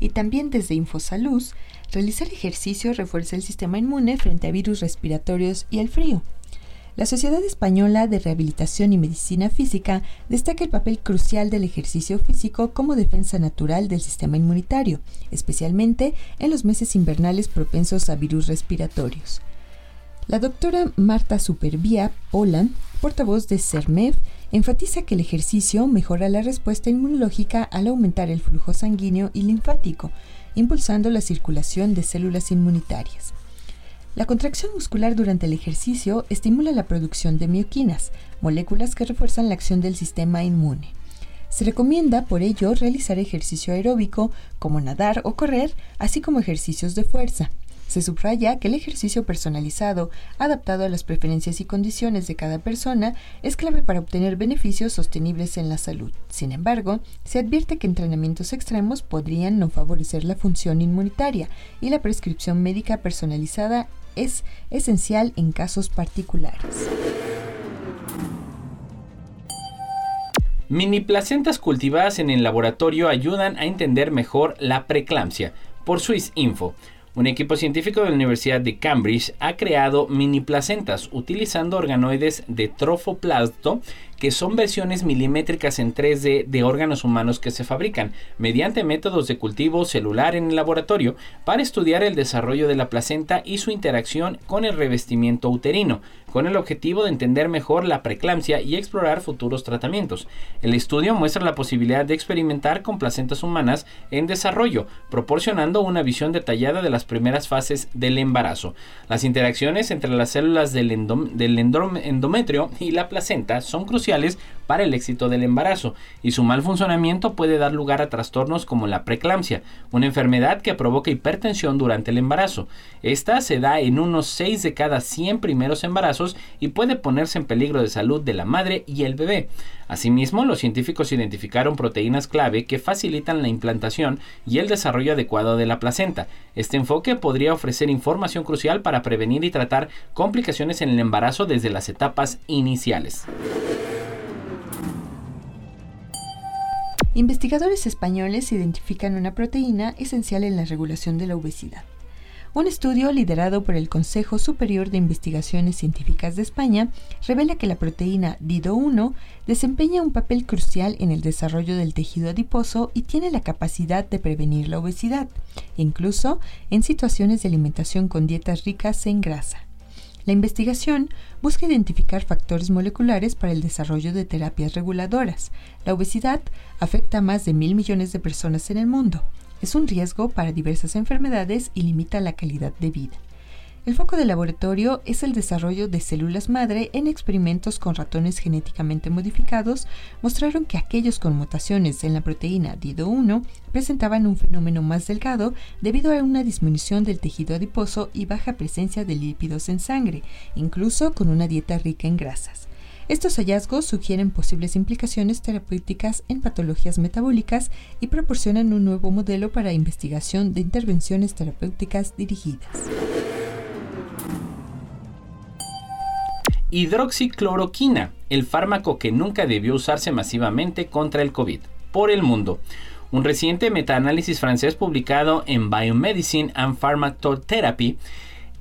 y también desde Infosalud, realizar ejercicio refuerza el sistema inmune frente a virus respiratorios y el frío. La Sociedad Española de Rehabilitación y Medicina Física destaca el papel crucial del ejercicio físico como defensa natural del sistema inmunitario, especialmente en los meses invernales propensos a virus respiratorios. La doctora Marta Supervía Polan, portavoz de CERMEF, enfatiza que el ejercicio mejora la respuesta inmunológica al aumentar el flujo sanguíneo y linfático, impulsando la circulación de células inmunitarias. La contracción muscular durante el ejercicio estimula la producción de mioquinas, moléculas que refuerzan la acción del sistema inmune. Se recomienda, por ello, realizar ejercicio aeróbico como nadar o correr, así como ejercicios de fuerza, se subraya que el ejercicio personalizado, adaptado a las preferencias y condiciones de cada persona, es clave para obtener beneficios sostenibles en la salud. Sin embargo, se advierte que entrenamientos extremos podrían no favorecer la función inmunitaria y la prescripción médica personalizada es esencial en casos particulares. Mini placentas cultivadas en el laboratorio ayudan a entender mejor la preeclampsia. Por Swiss Info. Un equipo científico de la Universidad de Cambridge ha creado mini placentas utilizando organoides de trofoplasto que son versiones milimétricas en 3D de órganos humanos que se fabrican mediante métodos de cultivo celular en el laboratorio para estudiar el desarrollo de la placenta y su interacción con el revestimiento uterino, con el objetivo de entender mejor la preeclampsia y explorar futuros tratamientos. El estudio muestra la posibilidad de experimentar con placentas humanas en desarrollo, proporcionando una visión detallada de las primeras fases del embarazo. Las interacciones entre las células del, endometrio y la placenta son cruciales para el éxito del embarazo y su mal funcionamiento puede dar lugar a trastornos como la preeclampsia, una enfermedad que provoca hipertensión durante el embarazo. Esta se da en unos 6 de cada 100 primeros embarazos y puede ponerse en peligro de salud de la madre y el bebé. Asimismo, los científicos identificaron proteínas clave que facilitan la implantación y el desarrollo adecuado de la placenta. Este enfoque podría ofrecer información crucial para prevenir y tratar complicaciones en el embarazo desde las etapas iniciales. Investigadores españoles identifican una proteína esencial en la regulación de la obesidad. Un estudio liderado por el Consejo Superior de Investigaciones Científicas de España revela que la proteína DIDO1 desempeña un papel crucial en el desarrollo del tejido adiposo y tiene la capacidad de prevenir la obesidad, incluso en situaciones de alimentación con dietas ricas en grasa. La investigación busca identificar factores moleculares para el desarrollo de terapias reguladoras. La obesidad afecta a más de mil millones de personas en el mundo. Es un riesgo para diversas enfermedades y limita la calidad de vida. El foco del laboratorio es el desarrollo de células madre en experimentos con ratones genéticamente modificados. Mostraron que aquellos con mutaciones en la proteína DIDO1 presentaban un fenómeno más delgado debido a una disminución del tejido adiposo y baja presencia de lípidos en sangre, incluso con una dieta rica en grasas. Estos hallazgos sugieren posibles implicaciones terapéuticas en patologías metabólicas y proporcionan un nuevo modelo para investigación de intervenciones terapéuticas dirigidas. Hidroxicloroquina, el fármaco que nunca debió usarse masivamente contra el COVID por el mundo. Un reciente metaanálisis francés publicado en Biomedicine and Pharmacotherapy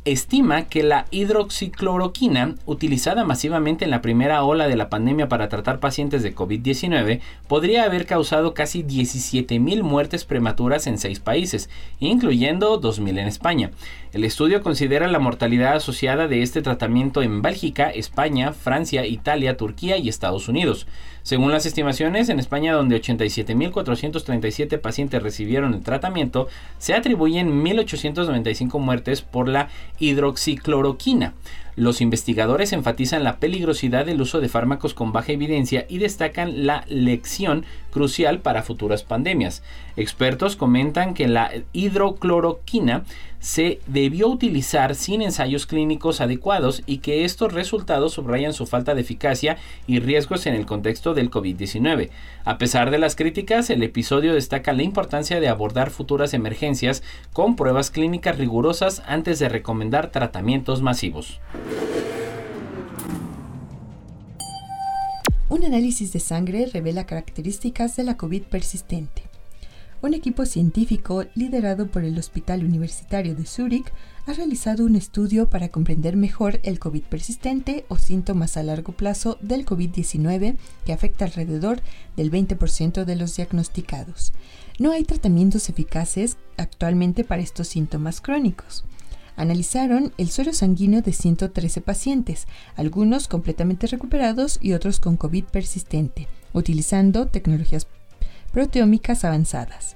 estima que la hidroxicloroquina, utilizada masivamente en la primera ola de la pandemia para tratar pacientes de COVID-19, podría haber causado casi 17.000 muertes prematuras en seis países, incluyendo 2.000 en España. El estudio considera la mortalidad asociada de este tratamiento en Bélgica, España, Francia, Italia, Turquía y Estados Unidos. Según las estimaciones, en España, donde 87.437 pacientes recibieron el tratamiento, se atribuyen 1.895 muertes por la hidroxicloroquina. Los investigadores enfatizan la peligrosidad del uso de fármacos con baja evidencia y destacan la lección crucial para futuras pandemias. Expertos comentan que la hidrocloroquina se debió utilizar sin ensayos clínicos adecuados y que estos resultados subrayan su falta de eficacia y riesgos en el contexto del COVID-19. A pesar de las críticas, el episodio destaca la importancia de abordar futuras emergencias con pruebas clínicas rigurosas antes de recomendar tratamientos masivos. Un análisis de sangre revela características de la COVID persistente. Un equipo científico liderado por el Hospital Universitario de Zúrich ha realizado un estudio para comprender mejor el COVID persistente o síntomas a largo plazo del COVID-19 que afecta alrededor del 20% de los diagnosticados. No hay tratamientos eficaces actualmente para estos síntomas crónicos. Analizaron el suero sanguíneo de 113 pacientes, algunos completamente recuperados y otros con COVID persistente, utilizando tecnologías proteómicas avanzadas.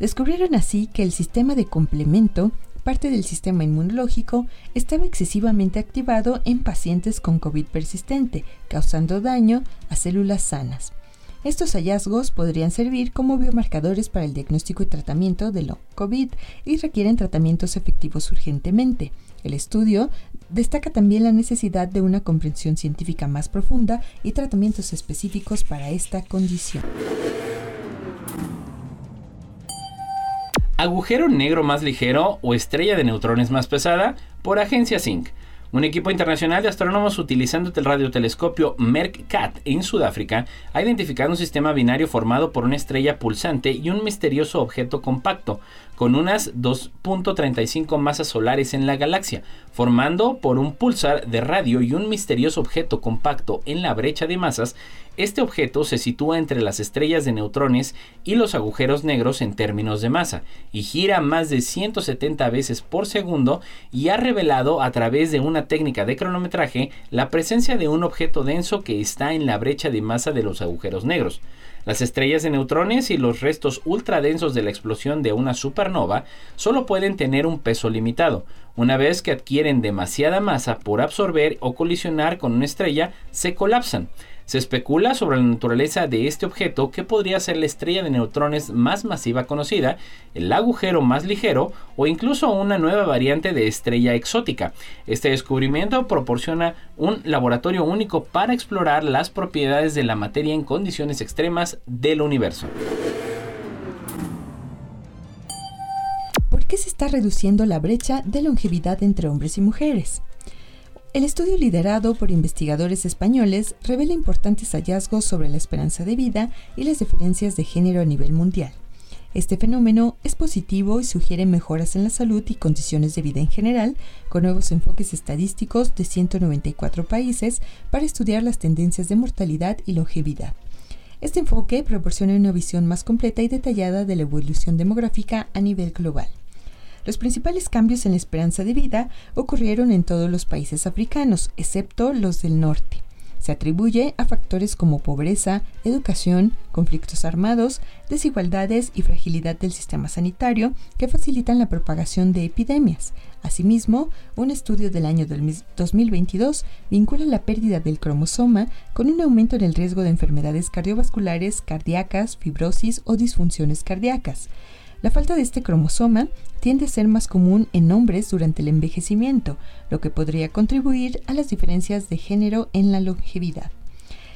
Descubrieron así que el sistema de complemento, parte del sistema inmunológico, estaba excesivamente activado en pacientes con COVID persistente, causando daño a células sanas. Estos hallazgos podrían servir como biomarcadores para el diagnóstico y tratamiento de lo COVID y requieren tratamientos efectivos urgentemente. El estudio destaca también la necesidad de una comprensión científica más profunda y tratamientos específicos para esta condición. Agujero negro más ligero o estrella de neutrones más pesada por Agencia Zinc. Un equipo internacional de astrónomos utilizando el radiotelescopio MERCAT en Sudáfrica ha identificado un sistema binario formado por una estrella pulsante y un misterioso objeto compacto, con unas 2.35 masas solares en la galaxia, formando por un pulsar de radio y un misterioso objeto compacto en la brecha de masas este objeto se sitúa entre las estrellas de neutrones y los agujeros negros en términos de masa, y gira más de 170 veces por segundo y ha revelado a través de una técnica de cronometraje la presencia de un objeto denso que está en la brecha de masa de los agujeros negros. Las estrellas de neutrones y los restos ultradensos de la explosión de una supernova solo pueden tener un peso limitado. Una vez que adquieren demasiada masa por absorber o colisionar con una estrella, se colapsan. Se especula sobre la naturaleza de este objeto que podría ser la estrella de neutrones más masiva conocida, el agujero más ligero o incluso una nueva variante de estrella exótica. Este descubrimiento proporciona un laboratorio único para explorar las propiedades de la materia en condiciones extremas del universo. ¿Por qué se está reduciendo la brecha de longevidad entre hombres y mujeres? El estudio liderado por investigadores españoles revela importantes hallazgos sobre la esperanza de vida y las diferencias de género a nivel mundial. Este fenómeno es positivo y sugiere mejoras en la salud y condiciones de vida en general, con nuevos enfoques estadísticos de 194 países para estudiar las tendencias de mortalidad y longevidad. Este enfoque proporciona una visión más completa y detallada de la evolución demográfica a nivel global. Los principales cambios en la esperanza de vida ocurrieron en todos los países africanos, excepto los del norte. Se atribuye a factores como pobreza, educación, conflictos armados, desigualdades y fragilidad del sistema sanitario que facilitan la propagación de epidemias. Asimismo, un estudio del año 2022 vincula la pérdida del cromosoma con un aumento en el riesgo de enfermedades cardiovasculares, cardíacas, fibrosis o disfunciones cardíacas. La falta de este cromosoma tiende a ser más común en hombres durante el envejecimiento, lo que podría contribuir a las diferencias de género en la longevidad.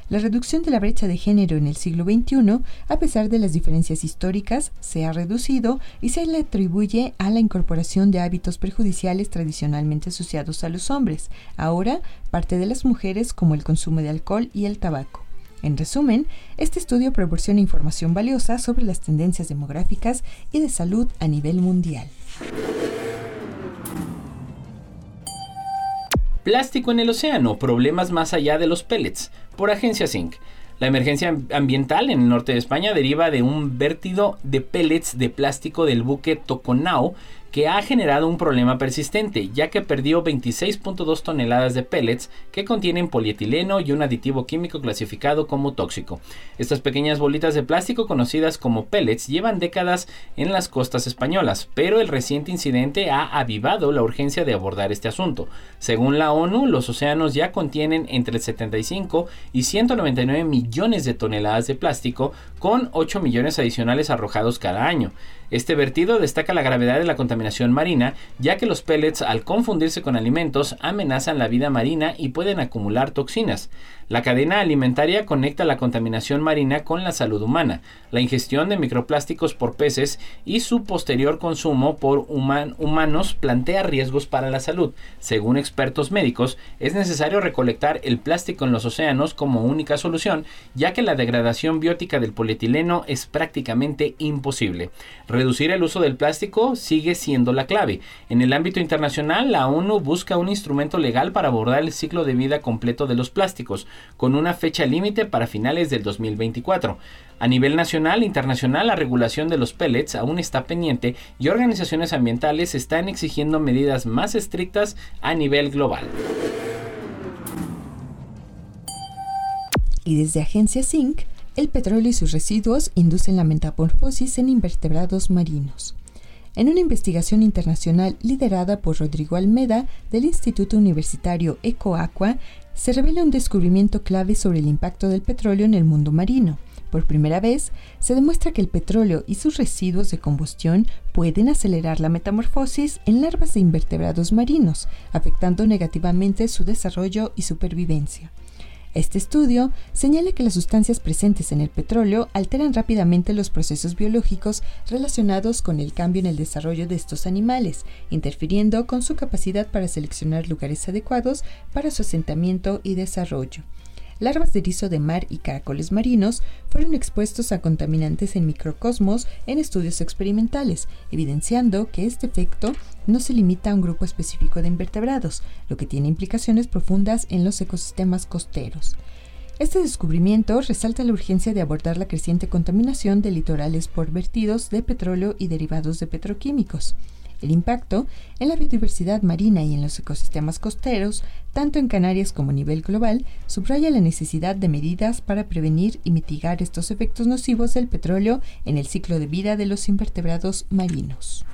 La reducción de la brecha de género en el siglo XXI, a pesar de las diferencias históricas, se ha reducido y se le atribuye a la incorporación de hábitos perjudiciales tradicionalmente asociados a los hombres, ahora parte de las mujeres como el consumo de alcohol y el tabaco. En resumen, este estudio proporciona información valiosa sobre las tendencias demográficas y de salud a nivel mundial. Plástico en el océano, problemas más allá de los pellets, por Agencia Zinc. La emergencia ambiental en el norte de España deriva de un vértido de pellets de plástico del buque Toconao que ha generado un problema persistente, ya que perdió 26.2 toneladas de pellets que contienen polietileno y un aditivo químico clasificado como tóxico. Estas pequeñas bolitas de plástico conocidas como pellets llevan décadas en las costas españolas, pero el reciente incidente ha avivado la urgencia de abordar este asunto. Según la ONU, los océanos ya contienen entre 75 y 199 millones de toneladas de plástico, con 8 millones adicionales arrojados cada año. Este vertido destaca la gravedad de la contaminación marina, ya que los pellets al confundirse con alimentos amenazan la vida marina y pueden acumular toxinas. La cadena alimentaria conecta la contaminación marina con la salud humana, la ingestión de microplásticos por peces y su posterior consumo por humanos plantea riesgos para la salud. Según expertos médicos, es necesario recolectar el plástico en los océanos como única solución, ya que la degradación biótica del polietileno es prácticamente imposible. Reducir el uso del plástico sigue siendo la clave. En el ámbito internacional, la ONU busca un instrumento legal para abordar el ciclo de vida completo de los plásticos con una fecha límite para finales del 2024. A nivel nacional e internacional, la regulación de los pellets aún está pendiente y organizaciones ambientales están exigiendo medidas más estrictas a nivel global. Y desde Agencia Zinc, el petróleo y sus residuos inducen la metamorfosis en invertebrados marinos. En una investigación internacional liderada por Rodrigo Almeda del Instituto Universitario EcoAqua, se revela un descubrimiento clave sobre el impacto del petróleo en el mundo marino. Por primera vez, se demuestra que el petróleo y sus residuos de combustión pueden acelerar la metamorfosis en larvas de invertebrados marinos, afectando negativamente su desarrollo y supervivencia. Este estudio señala que las sustancias presentes en el petróleo alteran rápidamente los procesos biológicos relacionados con el cambio en el desarrollo de estos animales, interfiriendo con su capacidad para seleccionar lugares adecuados para su asentamiento y desarrollo larvas de erizo de mar y caracoles marinos fueron expuestos a contaminantes en microcosmos en estudios experimentales, evidenciando que este efecto no se limita a un grupo específico de invertebrados, lo que tiene implicaciones profundas en los ecosistemas costeros. Este descubrimiento resalta la urgencia de abordar la creciente contaminación de litorales por vertidos de petróleo y derivados de petroquímicos. El impacto en la biodiversidad marina y en los ecosistemas costeros, tanto en Canarias como a nivel global, subraya la necesidad de medidas para prevenir y mitigar estos efectos nocivos del petróleo en el ciclo de vida de los invertebrados marinos.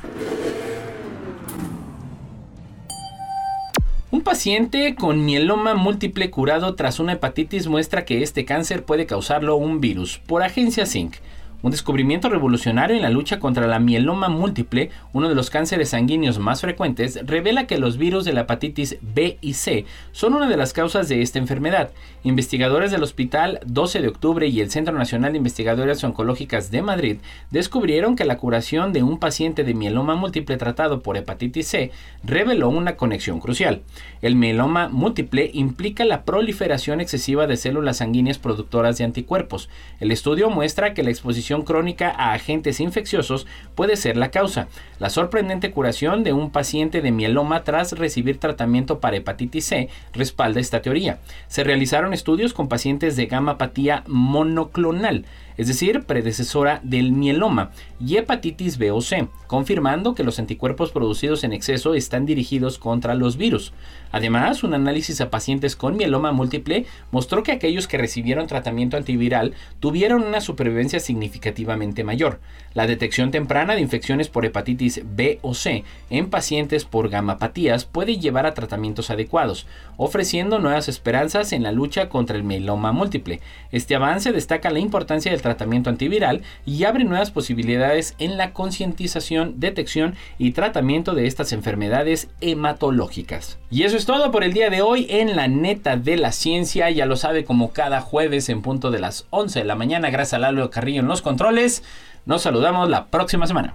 Un paciente con mieloma múltiple curado tras una hepatitis muestra que este cáncer puede causarlo un virus, por agencia Zinc. Un descubrimiento revolucionario en la lucha contra la mieloma múltiple, uno de los cánceres sanguíneos más frecuentes, revela que los virus de la hepatitis B y C son una de las causas de esta enfermedad. Investigadores del Hospital 12 de Octubre y el Centro Nacional de Investigadoras Oncológicas de Madrid descubrieron que la curación de un paciente de mieloma múltiple tratado por hepatitis C reveló una conexión crucial. El mieloma múltiple implica la proliferación excesiva de células sanguíneas productoras de anticuerpos. El estudio muestra que la exposición crónica a agentes infecciosos puede ser la causa. La sorprendente curación de un paciente de mieloma tras recibir tratamiento para hepatitis C respalda esta teoría. Se estudios con pacientes de gamapatía monoclonal es decir, predecesora del mieloma, y hepatitis B o C, confirmando que los anticuerpos producidos en exceso están dirigidos contra los virus. Además, un análisis a pacientes con mieloma múltiple mostró que aquellos que recibieron tratamiento antiviral tuvieron una supervivencia significativamente mayor. La detección temprana de infecciones por hepatitis B o C en pacientes por gamapatías puede llevar a tratamientos adecuados, ofreciendo nuevas esperanzas en la lucha contra el mieloma múltiple. Este avance destaca la importancia del tratamiento antiviral y abre nuevas posibilidades en la concientización, detección y tratamiento de estas enfermedades hematológicas. Y eso es todo por el día de hoy en la neta de la ciencia. Ya lo sabe como cada jueves en punto de las 11 de la mañana. Gracias a Lalo Carrillo en los controles. Nos saludamos la próxima semana.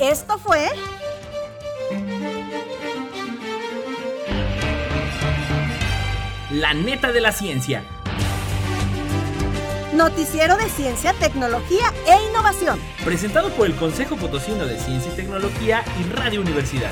Esto fue... La neta de la ciencia Noticiero de Ciencia, Tecnología e Innovación. Presentado por el Consejo Potosino de Ciencia y Tecnología y Radio Universidad.